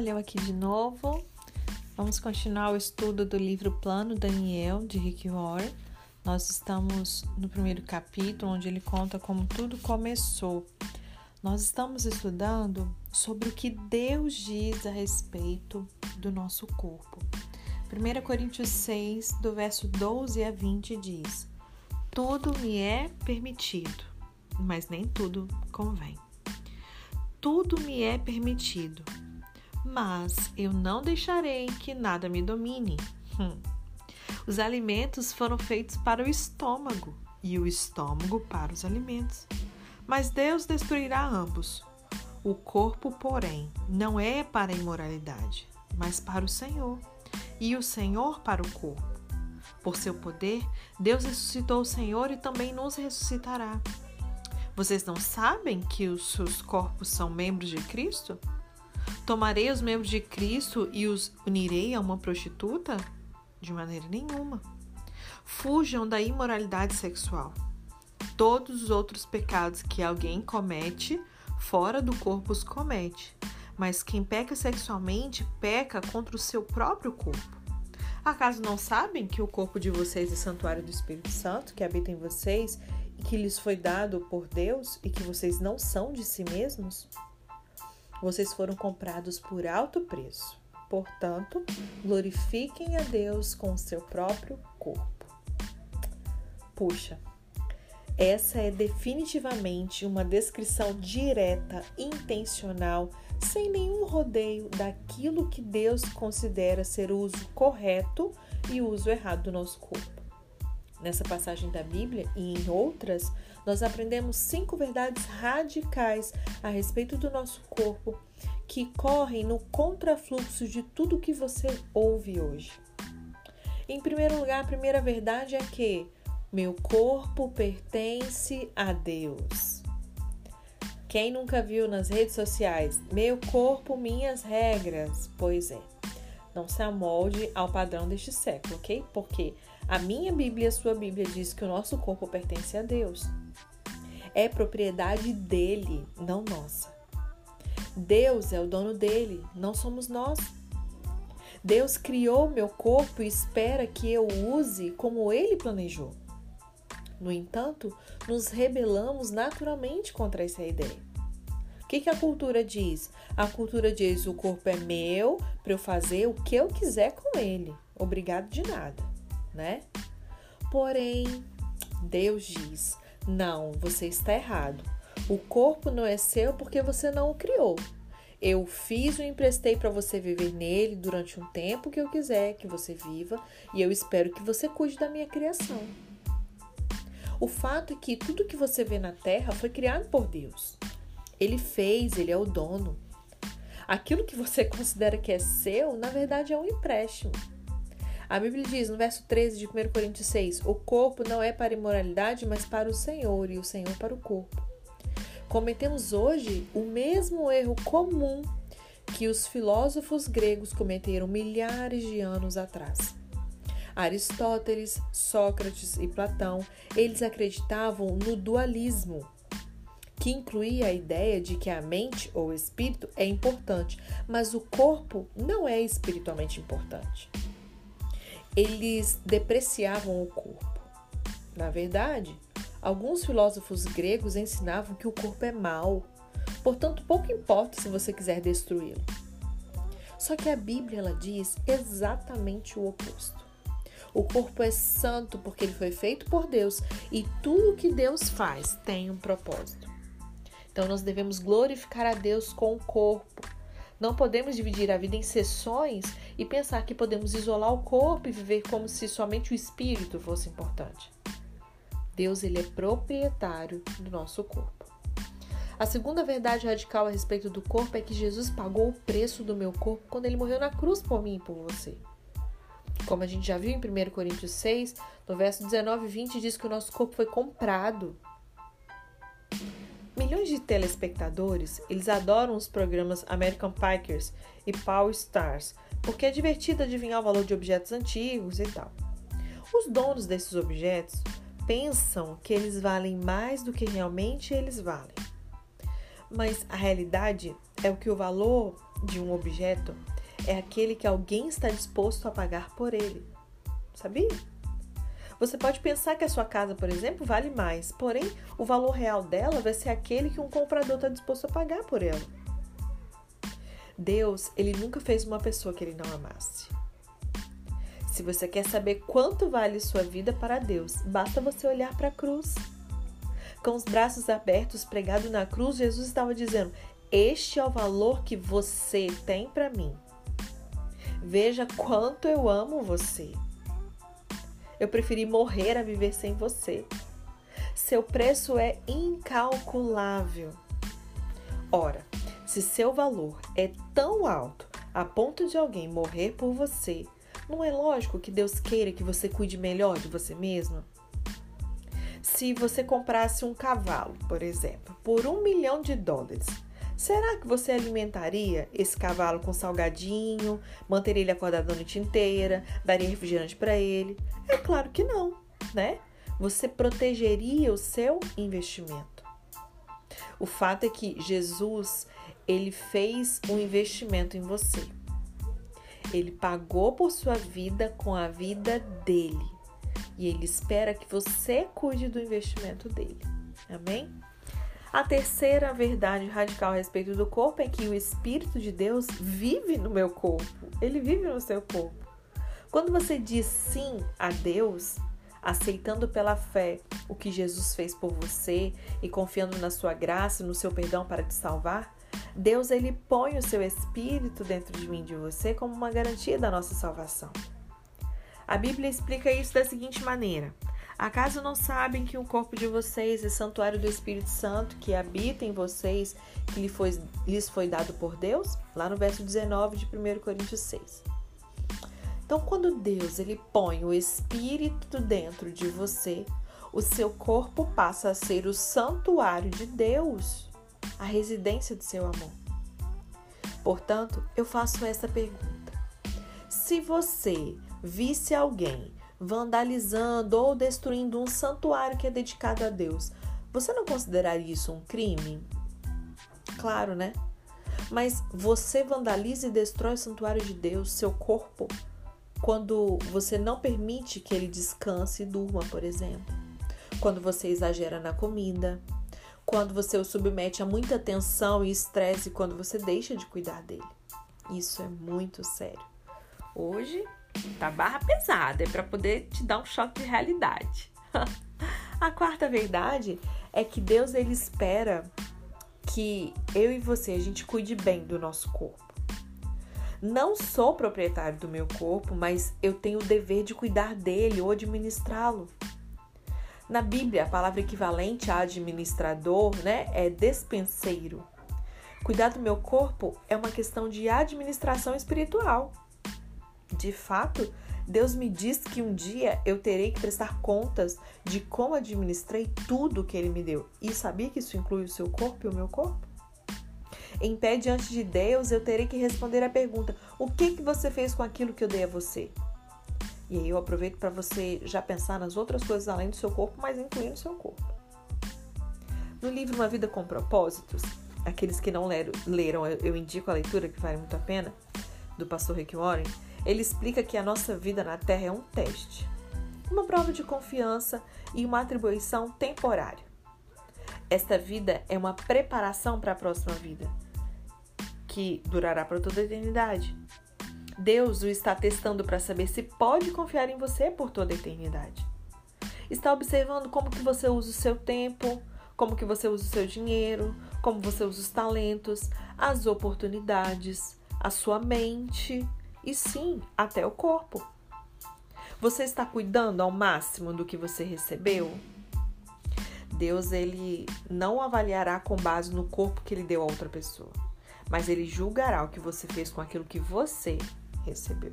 olha eu aqui de novo. Vamos continuar o estudo do livro Plano Daniel, de Rick Warren. Nós estamos no primeiro capítulo, onde ele conta como tudo começou. Nós estamos estudando sobre o que Deus diz a respeito do nosso corpo. 1 Coríntios 6, do verso 12 a 20, diz: Tudo me é permitido, mas nem tudo convém. Tudo me é permitido, mas eu não deixarei que nada me domine. Hum. Os alimentos foram feitos para o estômago e o estômago para os alimentos. Mas Deus destruirá ambos. O corpo, porém, não é para a imoralidade, mas para o Senhor, e o Senhor para o corpo. Por seu poder, Deus ressuscitou o Senhor e também nos ressuscitará. Vocês não sabem que os seus corpos são membros de Cristo? Tomarei os membros de Cristo e os unirei a uma prostituta? De maneira nenhuma. Fujam da imoralidade sexual. Todos os outros pecados que alguém comete fora do corpo os comete, mas quem peca sexualmente peca contra o seu próprio corpo. Acaso não sabem que o corpo de vocês é santuário do Espírito Santo, que habita em vocês e que lhes foi dado por Deus e que vocês não são de si mesmos? Vocês foram comprados por alto preço. Portanto, glorifiquem a Deus com o seu próprio corpo. Puxa, essa é definitivamente uma descrição direta, intencional, sem nenhum rodeio daquilo que Deus considera ser o uso correto e o uso errado do nosso corpo. Nessa passagem da Bíblia e em outras, nós aprendemos cinco verdades radicais a respeito do nosso corpo que correm no contrafluxo de tudo que você ouve hoje. Em primeiro lugar, a primeira verdade é que meu corpo pertence a Deus. Quem nunca viu nas redes sociais, meu corpo, minhas regras? Pois é, não se amolde ao padrão deste século, ok? Porque a minha Bíblia e a sua Bíblia diz que o nosso corpo pertence a Deus. É propriedade dele, não nossa. Deus é o dono dele, não somos nós. Deus criou meu corpo e espera que eu use como ele planejou. No entanto, nos rebelamos naturalmente contra essa ideia. O que, que a cultura diz? A cultura diz: o corpo é meu para eu fazer o que eu quiser com ele. Obrigado de nada, né? Porém, Deus diz: não, você está errado. O corpo não é seu porque você não o criou. Eu fiz e emprestei para você viver nele durante um tempo que eu quiser que você viva e eu espero que você cuide da minha criação. O fato é que tudo que você vê na terra foi criado por Deus. Ele fez, ele é o dono. Aquilo que você considera que é seu, na verdade é um empréstimo. A Bíblia diz no verso 13 de 1 Coríntios 6: O corpo não é para imoralidade, mas para o Senhor, e o Senhor para o corpo. Cometemos hoje o mesmo erro comum que os filósofos gregos cometeram milhares de anos atrás. Aristóteles, Sócrates e Platão, eles acreditavam no dualismo, que incluía a ideia de que a mente ou espírito é importante, mas o corpo não é espiritualmente importante eles depreciavam o corpo. Na verdade, alguns filósofos gregos ensinavam que o corpo é mau, portanto, pouco importa se você quiser destruí-lo. Só que a Bíblia ela diz exatamente o oposto. O corpo é santo porque ele foi feito por Deus e tudo que Deus faz tem um propósito. Então nós devemos glorificar a Deus com o corpo não podemos dividir a vida em sessões e pensar que podemos isolar o corpo e viver como se somente o espírito fosse importante. Deus ele é proprietário do nosso corpo. A segunda verdade radical a respeito do corpo é que Jesus pagou o preço do meu corpo quando ele morreu na cruz por mim e por você. Como a gente já viu em 1 Coríntios 6, no verso 19 e 20, diz que o nosso corpo foi comprado Milhões de telespectadores, eles adoram os programas American Pikers e Power Stars, porque é divertido adivinhar o valor de objetos antigos e tal. Os donos desses objetos pensam que eles valem mais do que realmente eles valem. Mas a realidade é o que o valor de um objeto é aquele que alguém está disposto a pagar por ele. Sabia? Você pode pensar que a sua casa, por exemplo, vale mais, porém o valor real dela vai ser aquele que um comprador está disposto a pagar por ela. Deus, ele nunca fez uma pessoa que ele não amasse. Se você quer saber quanto vale sua vida para Deus, basta você olhar para a cruz. Com os braços abertos, pregado na cruz, Jesus estava dizendo: Este é o valor que você tem para mim. Veja quanto eu amo você. Eu preferi morrer a viver sem você. Seu preço é incalculável. Ora, se seu valor é tão alto a ponto de alguém morrer por você, não é lógico que Deus queira que você cuide melhor de você mesma? Se você comprasse um cavalo, por exemplo, por um milhão de dólares, Será que você alimentaria esse cavalo com salgadinho, manteria ele acordado a noite inteira, daria refrigerante para ele? É claro que não, né? Você protegeria o seu investimento. O fato é que Jesus, ele fez um investimento em você. Ele pagou por sua vida com a vida dele. E ele espera que você cuide do investimento dele. Amém? A terceira verdade radical a respeito do corpo é que o Espírito de Deus vive no meu corpo, ele vive no seu corpo. Quando você diz sim a Deus, aceitando pela fé o que Jesus fez por você e confiando na sua graça e no seu perdão para te salvar, Deus ele põe o seu espírito dentro de mim de você como uma garantia da nossa salvação. A Bíblia explica isso da seguinte maneira: Acaso não sabem que o corpo de vocês é santuário do Espírito Santo que habita em vocês, que lhes foi, lhes foi dado por Deus? Lá no verso 19 de 1 Coríntios 6. Então, quando Deus ele põe o Espírito dentro de você, o seu corpo passa a ser o santuário de Deus, a residência do seu amor. Portanto, eu faço essa pergunta: se você visse alguém vandalizando ou destruindo um santuário que é dedicado a Deus, você não consideraria isso um crime? Claro, né? Mas você vandaliza e destrói o santuário de Deus, seu corpo, quando você não permite que ele descanse e durma, por exemplo. Quando você exagera na comida, quando você o submete a muita tensão e estresse, quando você deixa de cuidar dele. Isso é muito sério. Hoje Tá barra pesada, é para poder te dar um choque de realidade. a quarta verdade é que Deus ele espera que eu e você a gente cuide bem do nosso corpo. Não sou proprietário do meu corpo, mas eu tenho o dever de cuidar dele ou administrá-lo. Na Bíblia, a palavra equivalente a administrador, né, é despenseiro. Cuidar do meu corpo é uma questão de administração espiritual. De fato, Deus me diz que um dia eu terei que prestar contas de como administrei tudo que Ele me deu. E sabia que isso inclui o seu corpo e o meu corpo? Em pé diante de Deus, eu terei que responder a pergunta: o que, que você fez com aquilo que eu dei a você? E aí eu aproveito para você já pensar nas outras coisas além do seu corpo, mas incluindo o seu corpo. No livro Uma Vida com Propósitos, aqueles que não leram eu indico a leitura que vale muito a pena, do pastor Rick Warren, ele explica que a nossa vida na Terra é um teste, uma prova de confiança e uma atribuição temporária. Esta vida é uma preparação para a próxima vida, que durará para toda a eternidade. Deus o está testando para saber se pode confiar em você por toda a eternidade. Está observando como que você usa o seu tempo, como que você usa o seu dinheiro, como você usa os talentos, as oportunidades, a sua mente e sim, até o corpo. Você está cuidando ao máximo do que você recebeu? Deus ele não avaliará com base no corpo que ele deu a outra pessoa, mas ele julgará o que você fez com aquilo que você recebeu.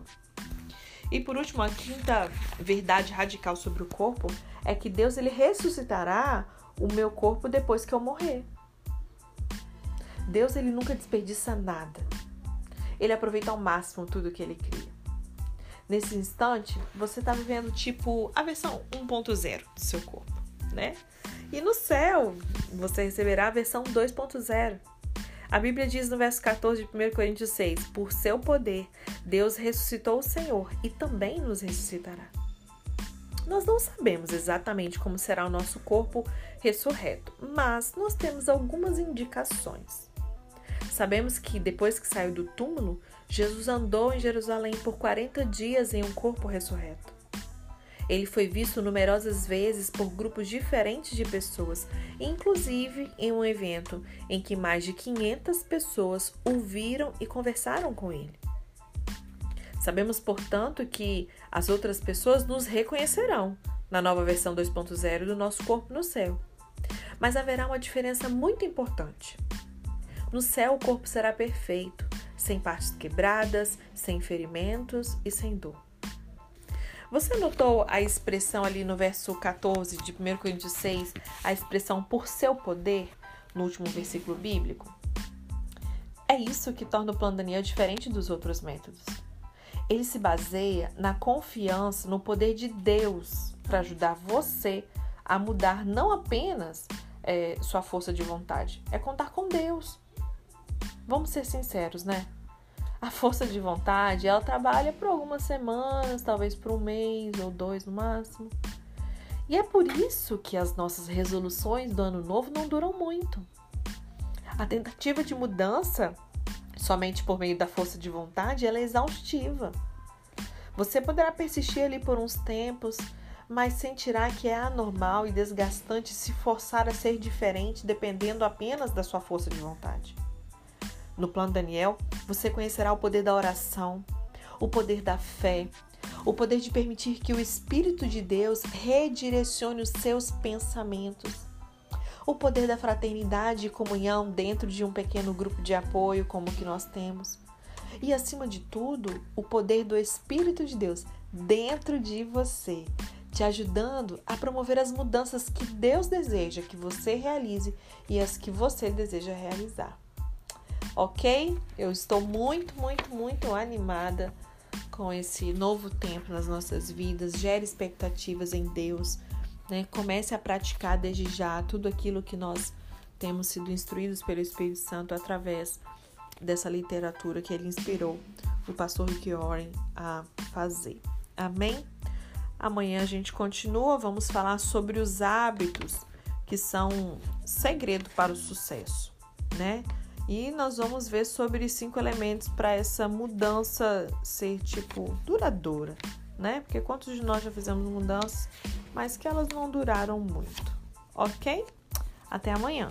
E por último, a quinta verdade radical sobre o corpo é que Deus ele ressuscitará o meu corpo depois que eu morrer. Deus ele nunca desperdiça nada ele aproveita ao máximo tudo que ele cria. Nesse instante, você está vivendo tipo a versão 1.0 do seu corpo, né? E no céu, você receberá a versão 2.0. A Bíblia diz no verso 14 de 1 Coríntios 6: Por seu poder, Deus ressuscitou o Senhor e também nos ressuscitará. Nós não sabemos exatamente como será o nosso corpo ressurreto, mas nós temos algumas indicações. Sabemos que depois que saiu do túmulo, Jesus andou em Jerusalém por 40 dias em um corpo ressurreto. Ele foi visto numerosas vezes por grupos diferentes de pessoas, inclusive em um evento em que mais de 500 pessoas o viram e conversaram com ele. Sabemos, portanto, que as outras pessoas nos reconhecerão na nova versão 2.0 do nosso corpo no céu. Mas haverá uma diferença muito importante. No céu, o corpo será perfeito, sem partes quebradas, sem ferimentos e sem dor. Você notou a expressão ali no verso 14 de 1 Coríntios 6, a expressão por seu poder, no último versículo bíblico? É isso que torna o plano Daniel diferente dos outros métodos. Ele se baseia na confiança no poder de Deus para ajudar você a mudar não apenas é, sua força de vontade, é contar com Deus. Vamos ser sinceros, né? A força de vontade, ela trabalha por algumas semanas, talvez por um mês ou dois no máximo. E é por isso que as nossas resoluções do ano novo não duram muito. A tentativa de mudança, somente por meio da força de vontade, ela é exaustiva. Você poderá persistir ali por uns tempos, mas sentirá que é anormal e desgastante se forçar a ser diferente dependendo apenas da sua força de vontade. No plano Daniel, você conhecerá o poder da oração, o poder da fé, o poder de permitir que o Espírito de Deus redirecione os seus pensamentos, o poder da fraternidade e comunhão dentro de um pequeno grupo de apoio como o que nós temos. E acima de tudo, o poder do Espírito de Deus dentro de você, te ajudando a promover as mudanças que Deus deseja que você realize e as que você deseja realizar ok? Eu estou muito, muito, muito animada com esse novo tempo nas nossas vidas. Gere expectativas em Deus, né? Comece a praticar desde já tudo aquilo que nós temos sido instruídos pelo Espírito Santo através dessa literatura que ele inspirou o pastor Rick Warren a fazer. Amém? Amanhã a gente continua, vamos falar sobre os hábitos que são segredo para o sucesso, né? E nós vamos ver sobre cinco elementos para essa mudança ser tipo duradoura, né? Porque quantos de nós já fizemos mudanças, mas que elas não duraram muito, ok? Até amanhã.